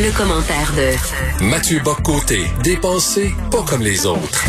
Le, commentaire de Mathieu Boccoté, dépensé pas comme les autres.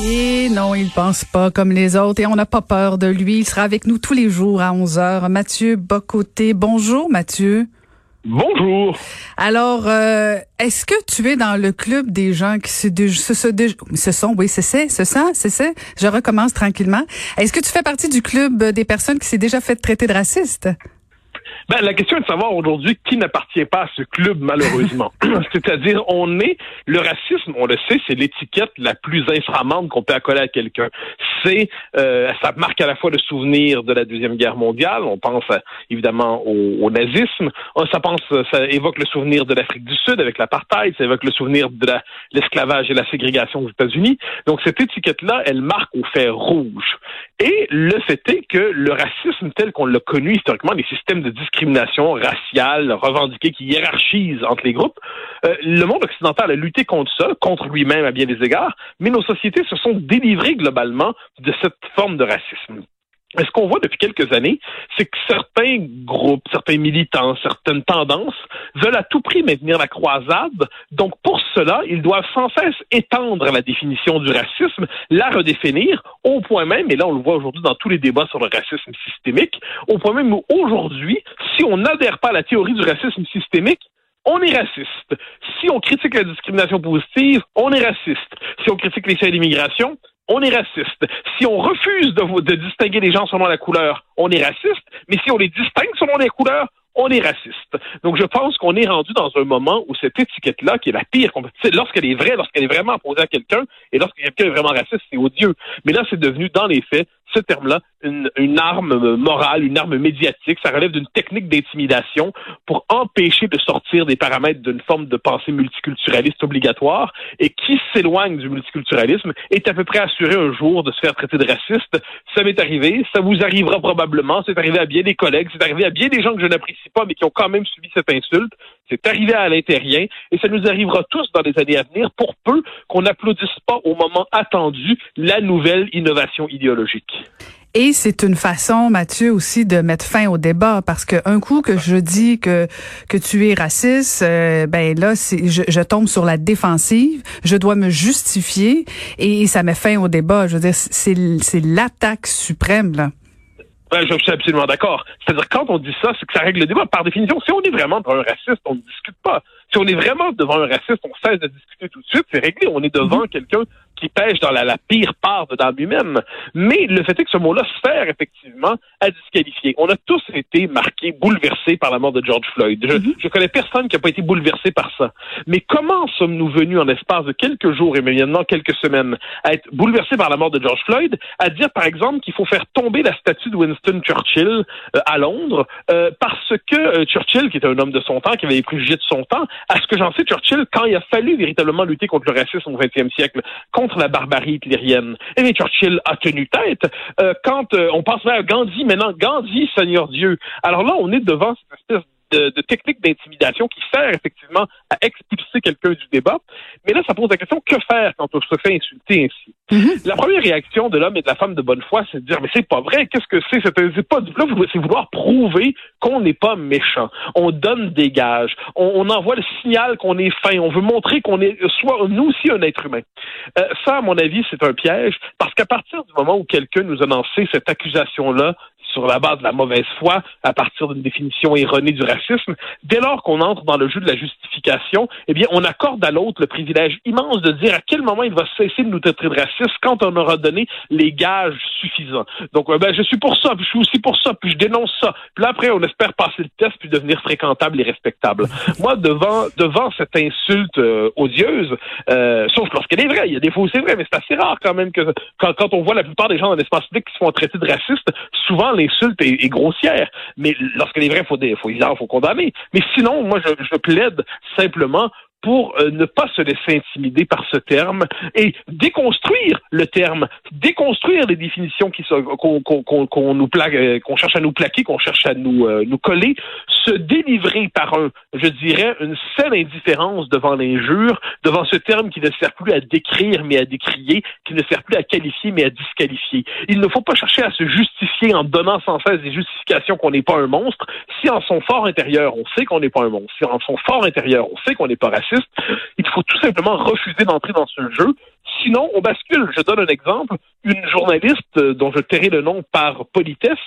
Et non, il pense pas comme les autres et on n'a pas peur de lui. Il sera avec nous tous les jours à 11 heures. Mathieu Bocoté. Bonjour, Mathieu. Bonjour. Alors, euh, est-ce que tu es dans le club des gens qui se, se, se, sont, oui, c'est ça, c'est ça, c'est ça? Je recommence tranquillement. Est-ce que tu fais partie du club des personnes qui s'est déjà fait traiter de raciste? Ben, la question est de savoir aujourd'hui qui n'appartient pas à ce club, malheureusement. C'est-à-dire, on est, le racisme, on le sait, c'est l'étiquette la plus infamante qu'on peut accoler à quelqu'un. C'est, euh, ça marque à la fois le souvenir de la Deuxième Guerre mondiale, on pense évidemment au, nazisme, euh, ça pense, ça évoque le souvenir de l'Afrique du Sud avec l'apartheid, ça évoque le souvenir de l'esclavage et la ségrégation aux États-Unis. Donc, cette étiquette-là, elle marque au fer rouge. Et le fait est que le racisme tel qu'on l'a connu historiquement, les systèmes de discrimination raciale revendiquée qui hiérarchise entre les groupes. Euh, le monde occidental a lutté contre ça, contre lui-même à bien des égards, mais nos sociétés se sont délivrées globalement de cette forme de racisme. Ce qu'on voit depuis quelques années, c'est que certains groupes, certains militants, certaines tendances veulent à tout prix maintenir la croisade. Donc, pour cela, ils doivent sans cesse étendre la définition du racisme, la redéfinir, au point même, et là on le voit aujourd'hui dans tous les débats sur le racisme systémique, au point même où aujourd'hui, si on n'adhère pas à la théorie du racisme systémique, on est raciste. Si on critique la discrimination positive, on est raciste. Si on critique les d'immigration, on est raciste. Si on refuse de, de distinguer les gens selon la couleur, on est raciste. Mais si on les distingue selon les couleurs, on est raciste. Donc, je pense qu'on est rendu dans un moment où cette étiquette-là, qui est la pire, lorsqu'elle est vraie, lorsqu'elle est vraiment posée à quelqu'un, et lorsque quelqu'un est vraiment raciste, c'est odieux. Mais là, c'est devenu, dans les faits, ce terme-là, une, arme morale, une arme médiatique. Ça relève d'une technique d'intimidation pour empêcher de sortir des paramètres d'une forme de pensée multiculturaliste obligatoire. Et qui s'éloigne du multiculturalisme est à peu près assuré un jour de se faire traiter de raciste. Ça m'est arrivé, ça vous arrivera probablement. C'est arrivé à bien des collègues, c'est arrivé à bien des gens que je n'apprécie pas, mais qui ont quand même subi cette insulte. C'est arrivé à l'intérieur et ça nous arrivera tous dans les années à venir pour peu qu'on n'applaudisse pas au moment attendu la nouvelle innovation idéologique. Et c'est une façon, Mathieu, aussi de mettre fin au débat parce que un coup que je dis que que tu es raciste, euh, ben là, je, tombe sur la défensive, je dois me justifier et, ça met fin au débat. Je veux dire, c'est c'est l'attaque suprême là. Je suis absolument d'accord. C'est-à-dire, quand on dit ça, c'est que ça règle le débat. Par définition, si on est vraiment un raciste, on ne discute pas. Si on est vraiment devant un raciste, on cesse de discuter tout de suite, c'est réglé. On est devant mm-hmm. quelqu'un qui pêche dans la, pire part de dans lui-même. Mais le fait est que ce mot-là sert effectivement à disqualifier. On a tous été marqués, bouleversés par la mort de George Floyd. Je, je connais personne qui n'a pas été bouleversé par ça. Mais comment sommes-nous venus en l'espace de quelques jours et maintenant quelques semaines à être bouleversés par la mort de George Floyd, à dire par exemple qu'il faut faire tomber la statue de Winston Churchill euh, à Londres euh, parce que euh, Churchill, qui était un homme de son temps, qui avait les préjugés de son temps, à ce que j'en sais, Churchill, quand il a fallu véritablement lutter contre le racisme au XXe siècle, contre la barbarie hitlérienne. Et bien, Churchill a tenu tête. Euh, quand euh, on pense à Gandhi, maintenant, Gandhi, Seigneur Dieu. Alors là, on est devant cette espèce de, de technique d'intimidation qui sert effectivement à expulser quelqu'un du débat. Mais là, ça pose la question, que faire quand on se fait insulter ainsi? Mm-hmm. La première réaction de l'homme et de la femme de bonne foi, c'est de dire, mais c'est pas vrai, qu'est-ce que c'est? C'est pas c'est vouloir prouver qu'on n'est pas méchant. On donne des gages. On, envoie le signal qu'on est fin. On veut montrer qu'on est soit nous aussi un être humain. Euh, ça, à mon avis, c'est un piège parce qu'à partir du moment où quelqu'un nous a lancé cette accusation-là sur la base de la mauvaise foi, à partir d'une définition erronée du racisme, dès lors qu'on entre dans le jeu de la justification, eh bien, on accorde à l'autre le privilège immense de dire à quel moment il va cesser de nous traiter de raciste quand on aura donné les gages suffisants. Donc, ben, je suis pour ça, puis je suis aussi pour ça, puis je dénonce ça. Puis là, après, on espère passer le test puis devenir fréquentable et respectable. Moi, devant devant cette insulte euh, odieuse, euh, sauf lorsqu'elle est vraie, il y a des fois où c'est vrai, mais c'est assez rare quand même que quand, quand on voit la plupart des gens dans l'espace public qui se font traiter de racistes, souvent les l'insulte est, grossière. Mais lorsqu'elle est vraie, il faut, faut, il faut condamner. Mais sinon, moi, je, je plaide simplement pour euh, ne pas se laisser intimider par ce terme et déconstruire le terme, déconstruire les définitions qui qu'on nous plaque, euh, qu'on cherche à nous plaquer, qu'on cherche à nous euh, nous coller se délivrer par un, je dirais, une saine indifférence devant l'injure, devant ce terme qui ne sert plus à décrire mais à décrier, qui ne sert plus à qualifier mais à disqualifier. Il ne faut pas chercher à se justifier en donnant sans cesse des justifications qu'on n'est pas un monstre. Si en son fort intérieur, on sait qu'on n'est pas un monstre, si en son fort intérieur, on sait qu'on n'est pas raciste, il faut tout simplement refuser d'entrer dans ce jeu Sinon, on bascule. Je donne un exemple. Une journaliste euh, dont je tairai le nom par politesse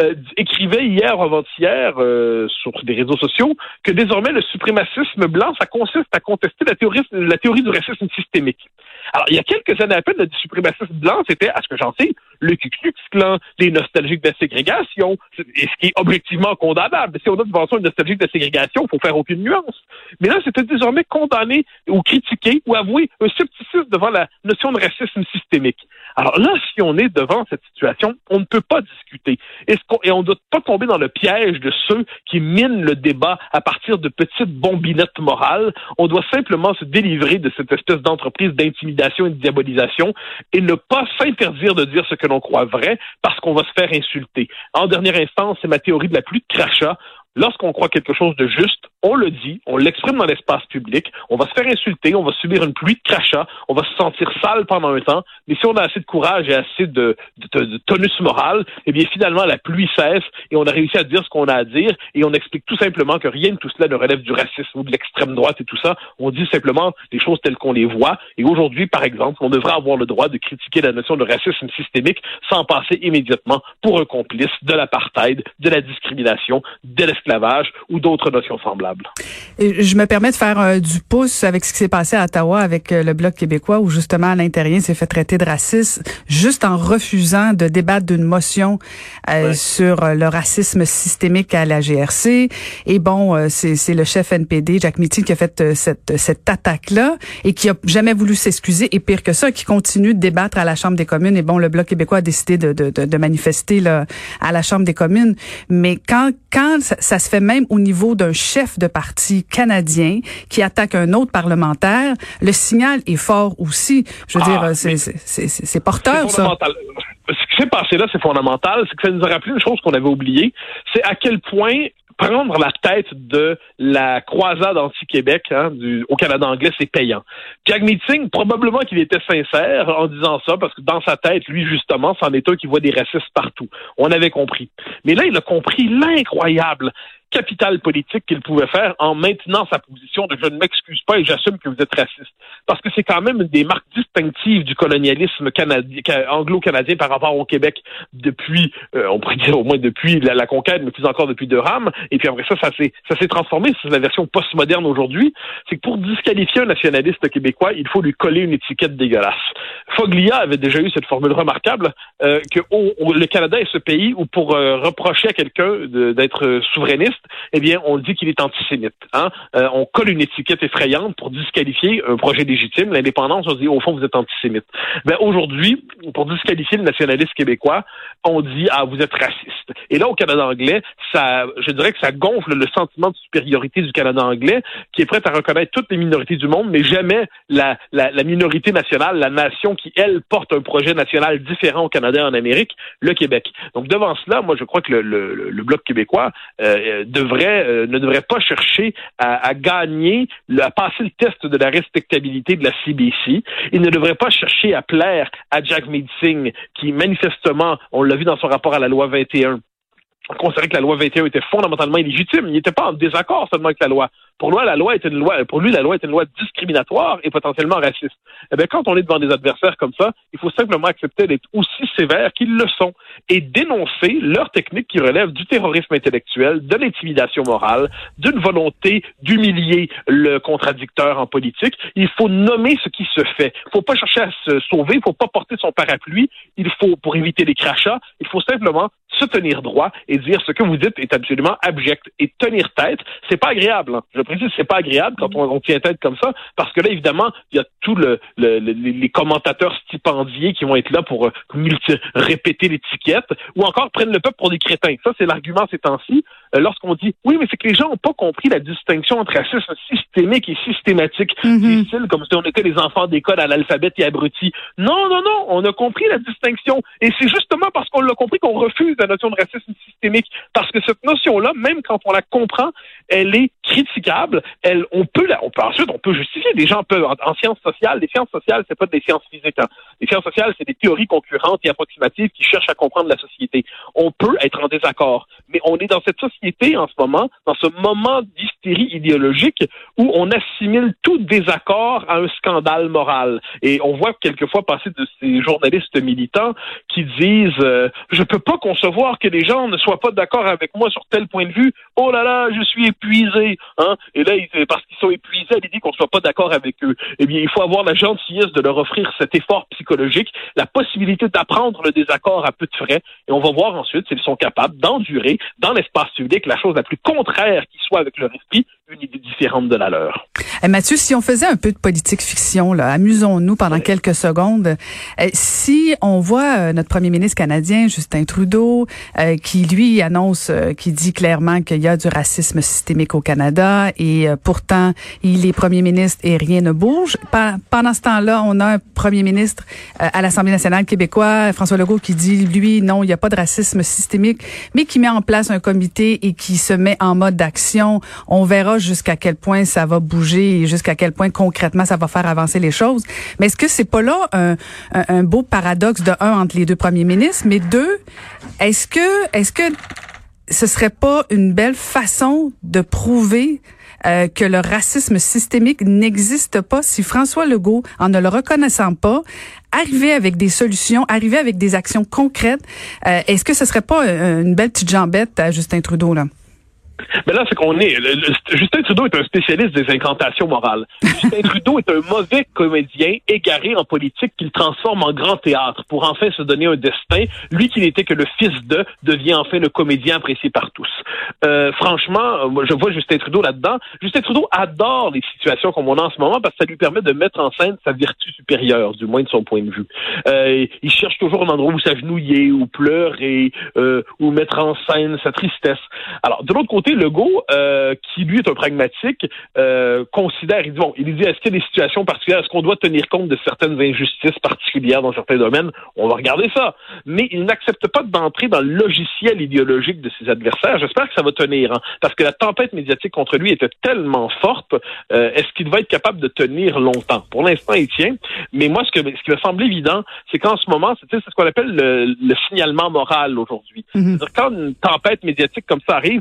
euh, écrivait hier avant-hier euh, sur des réseaux sociaux que désormais le suprémacisme blanc, ça consiste à contester la théorie, la théorie du racisme systémique. Alors, il y a quelques années à peine, le suprémacisme blanc, c'était, à ce que j'en sais, le Ku Klux Klan, les nostalgiques de la ségrégation, et ce qui est objectivement condamnable. Si on a devant soi nostalgique de la ségrégation, il faut faire aucune nuance. Mais là, c'était désormais condamné ou critiqué ou avoué un scepticisme devant la notion de racisme systémique. Alors là, si on est devant cette situation, on ne peut pas discuter. Et, on ne doit pas tomber dans le piège de ceux qui minent le débat à partir de petites bombinettes morales. On doit simplement se délivrer de cette espèce d'entreprise d'intimidation et de diabolisation et ne pas s'interdire de dire ce que l'on croit vrai parce qu'on va se faire insulter. En dernière instance, c'est ma théorie de la pluie de crachat. Lorsqu'on croit quelque chose de juste, on le dit, on l'exprime dans l'espace public, on va se faire insulter, on va subir une pluie de crachats, on va se sentir sale pendant un temps, mais si on a assez de courage et assez de, tonus moral, eh bien finalement la pluie cesse et on a réussi à dire ce qu'on a à dire et on explique tout simplement que rien de tout cela ne relève du racisme ou de l'extrême droite et tout ça. On dit simplement les choses telles qu'on les voit et aujourd'hui, par exemple, on devrait avoir le droit de critiquer la notion de racisme systémique sans passer immédiatement pour un complice de l'apartheid, de la discrimination, de l'esclavage ou d'autres notions semblables. Je me permets de faire euh, du pouce avec ce qui s'est passé à Ottawa avec euh, le Bloc québécois où justement Alain Terrien s'est fait traiter de raciste juste en refusant de débattre d'une motion euh, sur le racisme systémique à la GRC. Et bon, c'est le chef NPD, Jack Mitty, qui a fait cette, cette attaque-là et qui a jamais voulu s'excuser. Et pire que ça, qui continue de débattre à la Chambre des communes. Et bon, le Bloc québécois a décidé de, de, de, manifester là, à la Chambre des communes. Mais quand, quand ça, ça se fait même au niveau d'un chef de parti canadien qui attaque un autre parlementaire, le signal est fort aussi. Je veux dire, ah, c'est porteur, ça. Ce qui s'est passé là, c'est fondamental. C'est que ça nous a rappelé une chose qu'on avait oubliée. C'est à quel point prendre la tête de la croisade anti-Québec hein, au Canada anglais, c'est payant. Jack Meeting, probablement qu'il était sincère en disant ça, parce que dans sa tête, lui, justement, c'en est un qui voit des racistes partout. On avait compris. Mais là, il a compris l'incroyable capital politique qu'il pouvait faire en maintenant sa position de je ne m'excuse pas et j'assume que vous êtes raciste. Parce que c'est quand même une des marques distinctives du colonialisme anglo-canadien par rapport au Québec depuis, euh, on pourrait dire au moins depuis la, conquête, mais plus encore depuis Durham. Et puis après ça, ça s'est, ça s'est transformé. C'est la version postmoderne aujourd'hui. C'est que pour disqualifier un nationaliste québécois, il faut lui coller une étiquette dégueulasse. Foglia avait déjà eu cette formule remarquable euh, que le Canada est ce pays où pour euh, reprocher à quelqu'un d'être souverainiste, eh bien, on dit qu'il est antisémite. Hein? Euh, on colle une étiquette effrayante pour disqualifier un projet légitime. L'indépendance, on dit, au fond, vous êtes antisémite. Ben, aujourd'hui, pour disqualifier le nationaliste québécois, on dit, ah, vous êtes raciste. Et là, au Canada anglais, ça, je dirais que ça gonfle le sentiment de supériorité du Canada anglais, qui est prêt à reconnaître toutes les minorités du monde, mais jamais la, la, la minorité nationale, la nation qui, elle, porte un projet national différent au Canada et en Amérique, le Québec. Donc, devant cela, moi, je crois que le, le, le Bloc québécois euh, euh, ne devrait pas chercher à, gagner, à passer le test de la respectabilité de la CBC. Il ne devrait pas chercher à plaire à Jack Singh, qui manifestement, on l'a vu dans son rapport à la loi 21, considérait que la loi 21 était fondamentalement illégitime. Il n'était pas en désaccord seulement avec la loi. Pour lui, la loi est une loi, pour lui, la loi est une loi discriminatoire et potentiellement raciste. Eh bien, quand on est devant des adversaires comme ça, il faut simplement accepter d'être aussi sévère qu'ils le sont et dénoncer leurs techniques qui relèvent du terrorisme intellectuel, de l'intimidation morale, d'une volonté d'humilier le contradicteur en politique. Il faut nommer ce qui se fait. Il ne faut pas chercher à se sauver, il ne faut pas porter son parapluie. Il faut, pour éviter les crachats, il faut simplement se tenir droit et dire ce que vous dites est absolument abject. Et tenir tête, c'est pas agréable. Hein. Précise, c'est pas agréable quand on, tient tête comme ça, parce que là, évidemment, il y a tous le, les commentateurs stipendiés qui vont être là pour euh, répéter l'étiquette, ou encore prennent le peuple pour des crétins. Ça, c'est l'argument ces temps-ci. Euh, lorsqu'on dit oui, mais c'est que les gens n'ont pas compris la distinction entre racisme systémique et systématique. Mm comme si on était les enfants d'école à l'alphabet et abrutis. Non, non, non, on a compris la distinction. Et c'est justement parce qu'on l'a compris qu'on refuse la notion de racisme systémique. Parce que cette notion-là, même quand on la comprend, elle est critiquable. Elle, on peut on ensuite, on peut justifier. Des gens peuvent, en, sciences sociales, les sciences sociales, c'est pas des sciences physiques. Hein. Les sciences sociales, c'est des théories concurrentes et approximatives qui cherchent à comprendre la société. On peut être en désaccord, mais on est dans cette société en ce moment, dans ce moment d'hystérie idéologique où on assimile tout désaccord à un scandale moral. Et on voit quelquefois passer de ces journalistes militants qui disent euh, je peux pas concevoir que les gens ne soient pas d'accord avec moi sur tel point de vue. Oh là là, je suis épuisé. Hein? Et là, parce qu'ils sont épuisés à l'idée qu'on soit pas d'accord avec eux. Eh bien, il faut avoir la gentillesse de leur offrir cet effort psychologique, la possibilité d'apprendre le désaccord à peu de frais. Et on va voir ensuite s'ils sont capables d'endurer dans l'espace public la chose la plus contraire qui soit avec leur esprit, une idée différente de la leur. Eh, Mathieu, si on faisait un peu de politique fiction, là, amusons-nous pendant quelques secondes. Eh, si on voit euh, notre premier ministre canadien, Justin Trudeau, euh, qui lui annonce, euh, qui dit clairement qu'il y a du racisme systémique au Canada et pourtant il est premier ministre et rien ne bouge. pendant ce temps-là, on a un premier ministre à l'Assemblée nationale québécois, François Legault, qui dit lui non, il n'y a pas de racisme systémique, mais qui met en place un comité et qui se met en mode d'action. On verra jusqu'à quel point ça va bouger et jusqu'à quel point concrètement ça va faire avancer les choses. Mais est-ce que c'est pas là un, un, beau paradoxe de un entre les deux premiers ministres, mais deux, est-ce que est-ce que ce serait pas une belle façon de prouver euh, que le racisme systémique n'existe pas si François Legault, en ne le reconnaissant pas, arrivait avec des solutions, arrivait avec des actions concrètes. Euh, est-ce que ce serait pas euh, une belle petite jambette à Justin Trudeau là? Mais là, c'est qu'on est. Justin Trudeau est un spécialiste des incantations morales. Justin Trudeau est un mauvais comédien égaré en politique qu'il transforme en grand théâtre pour enfin se donner un destin. Lui qui n'était que le fils de devient enfin le comédien apprécié par tous. Euh, franchement, je vois Justin Trudeau là-dedans. Justin Trudeau adore les situations comme on a en ce moment parce que ça lui permet de mettre en scène sa vertu supérieure, du moins de son point de vue. Euh, il cherche toujours un endroit où s'agenouiller, ou pleurer, euh, ou mettre en scène sa tristesse. Alors, de l'autre côté, Legault, euh, qui lui est un pragmatique, euh, considère, il dit, bon, il dit, est-ce qu'il y a des situations particulières, est-ce qu'on doit tenir compte de certaines injustices particulières dans certains domaines? On va regarder ça. Mais il n'accepte pas d'entrer dans le logiciel idéologique de ses adversaires. J'espère que ça va tenir, hein, parce que la tempête médiatique contre lui était tellement forte. Euh, est-ce qu'il va être capable de tenir longtemps? Pour l'instant, il tient. Mais moi, ce, que, ce qui me semble évident, c'est qu'en ce moment, c'est ce qu'on appelle le, signalement moral aujourd'hui. Mm-hmm. C'est-à-dire quand une tempête médiatique comme ça arrive,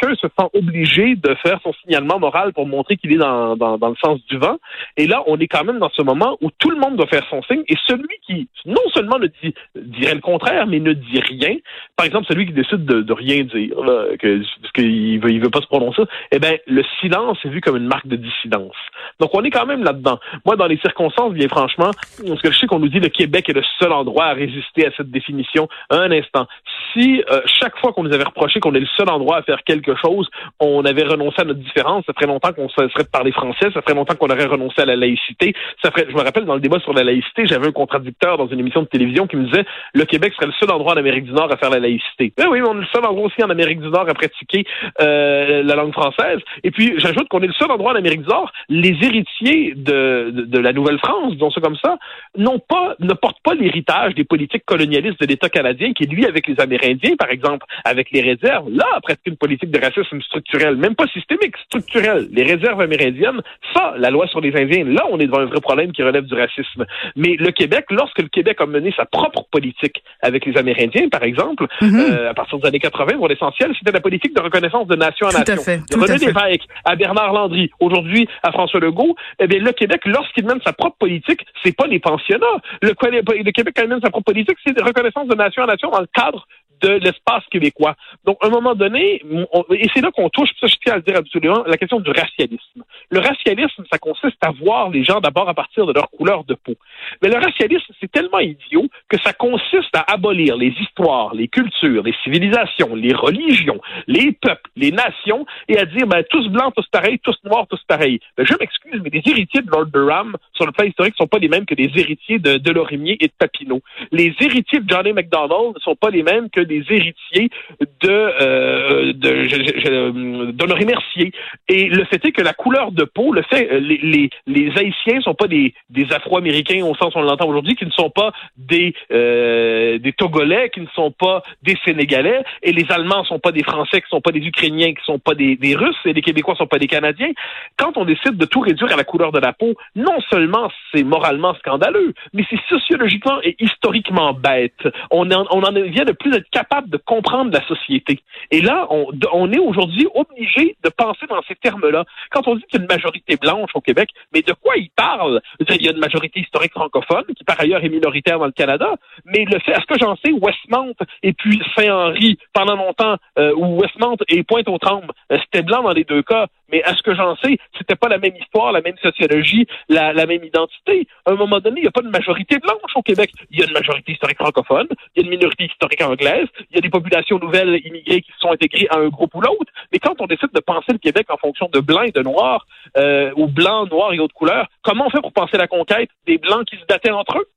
chacun se sent obligé de faire son signalement moral pour montrer qu'il est dans, dans, le sens du vent. Et là, on est quand même dans ce moment où tout le monde doit faire son signe et celui qui non seulement ne dit, dirait le contraire, mais ne dit rien, par exemple celui qui décide de, rien dire, que, parce qu'il veut, il veut pas se prononcer, eh ben le silence est vu comme une marque de dissidence. Donc on est quand même là-dedans. Moi, dans les circonstances, bien franchement, parce que je sais qu'on nous dit le Québec est le seul endroit à résister à cette définition. Un instant. Si euh, chaque fois qu'on nous avait reproché qu'on est le seul endroit à faire quelque chose, on avait renoncé à notre différence. Ça ferait longtemps qu'on serait de parler français. Ça ferait longtemps qu'on aurait renoncé à la laïcité. Ça ferait, je me rappelle, dans le débat sur la laïcité, j'avais un contradicteur dans une émission de télévision qui me disait le Québec serait le seul endroit en Amérique du Nord à faire la laïcité. Eh oui, mais on est le seul endroit aussi en Amérique du Nord à pratiquer euh, la langue française. Et puis, j'ajoute qu'on est le seul endroit en Amérique du Nord. Les héritiers de, de, la Nouvelle-France, disons ça comme ça, n'ont pas, ne portent pas l'héritage des politiques colonialistes de l'État canadien qui, lui, avec les Amérindiens, par exemple, avec les réserves, là, presque une politique de racisme structurel, même pas systémique, structurel. Les réserves amérindiennes, ça, la loi sur les Indiens, là, on est devant un vrai problème qui relève du racisme. Mais le Québec, lorsque le Québec a mené sa propre politique avec les Amérindiens, par exemple, mhm. euh, à partir des années 80, pour l'essentiel, c'était la politique de reconnaissance de nation à nation. Tout à fait. René à Bernard Landry, aujourd'hui à François Legault, eh bien, le Québec, lorsqu'il mène sa propre politique, c'est pas les pensionnats. Le, le Québec, quand il mène sa propre politique, c'est de reconnaissance de nation à nation dans le cadre de l'espace québécois. Donc, à un moment donné, et c'est là qu'on touche, ça je tiens à le dire absolument, la question du racialisme. Le racialisme, ça consiste à voir les gens d'abord à partir de leur couleur de peau. Mais le racialisme, c'est tellement idiot que ça consiste à abolir les histoires, les cultures, les civilisations, les religions, les peuples, les nations, et à dire, ben, tous blancs, tous pareils, tous noirs, tous pareils. Ben, je m'excuse, mais les héritiers de Lord Durham, sur le plan historique, sont pas les mêmes que les héritiers de, de Lorimier et de Papineau. Les héritiers de Johnny MacDonald ne sont pas les mêmes que les héritiers de, euh, de, d'Honoré Mercier. Et le fait est que la couleur de peau, le fait, euh, les, les, les Haïtiens sont pas des, des Afro-Américains au sens où on l'entend aujourd'hui, qui ne sont pas des, euh, des Togolais, qui ne sont pas des Sénégalais, et les Allemands sont pas des Français, qui sont pas des Ukrainiens, qui sont pas des, des Russes, et les Québécois sont pas des Canadiens. Quand on décide de tout réduire à la couleur de la peau, non seulement c'est moralement scandaleux, mais c'est sociologiquement et historiquement bête. On, en, on en vient de plus être capable de comprendre la société. Et là, on, est aujourd'hui obligé de penser dans ces termes-là. Quand on dit qu'il y a une majorité blanche au Québec, mais de quoi il parle? Il y a une majorité historique francophone, qui par ailleurs est minoritaire dans le Canada, mais le fait, est-ce que j'en sais, Westmount et puis Saint-Henri, pendant longtemps, euh, ou Westmount et Pointe-aux-Trembles, euh, c'était blanc dans les deux cas, mais à ce que j'en sais, c'était pas la même histoire, la même sociologie, la, la même identité. À un moment donné, il n'y a pas de majorité blanche au Québec. Il y a une majorité historique francophone, il y a une minorité historique anglaise, il y a des populations nouvelles immigrées qui se sont intégrées à un groupe ou l'autre. Mais quand on décide de penser le Québec en fonction de blanc et de noir, euh, ou blanc, noir et autres couleurs, comment on fait pour penser la conquête des blancs qui se battaient entre eux?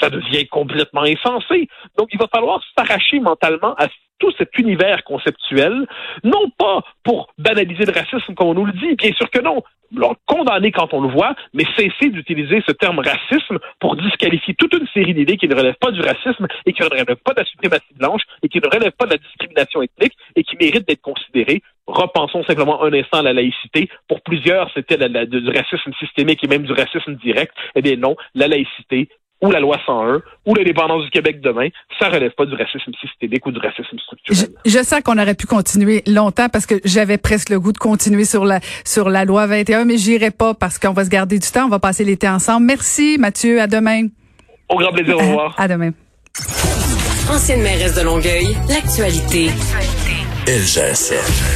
Ça, devient complètement insensé. Donc, il va falloir s'arracher mentalement à tout cet univers conceptuel, non pas pour banaliser le racisme comme on nous le dit, bien sûr que non, condamner quand on le voit, mais cesser d'utiliser ce terme racisme pour disqualifier toute une série d'idées qui ne relèvent pas du racisme et qui ne relèvent pas de la suprématie blanche et qui ne relèvent pas de la discrimination ethnique et qui méritent d'être considérées. Repensons simplement un instant à la laïcité. Pour plusieurs, c'était du racisme systémique et même du racisme direct. Eh bien non, la laïcité, ou la loi 101 ou l'indépendance du Québec demain, ça relève pas du racisme systémique ou du racisme structurel. Je, je sais qu'on aurait pu continuer longtemps parce que j'avais presque le goût de continuer sur la sur la loi 21, mais j'irai pas parce qu'on va se garder du temps, on va passer l'été ensemble. Merci Mathieu, à demain. Au grand plaisir, au revoir. À, demain. Ancienne mairesse de Longueuil, l'actualité. LGSN.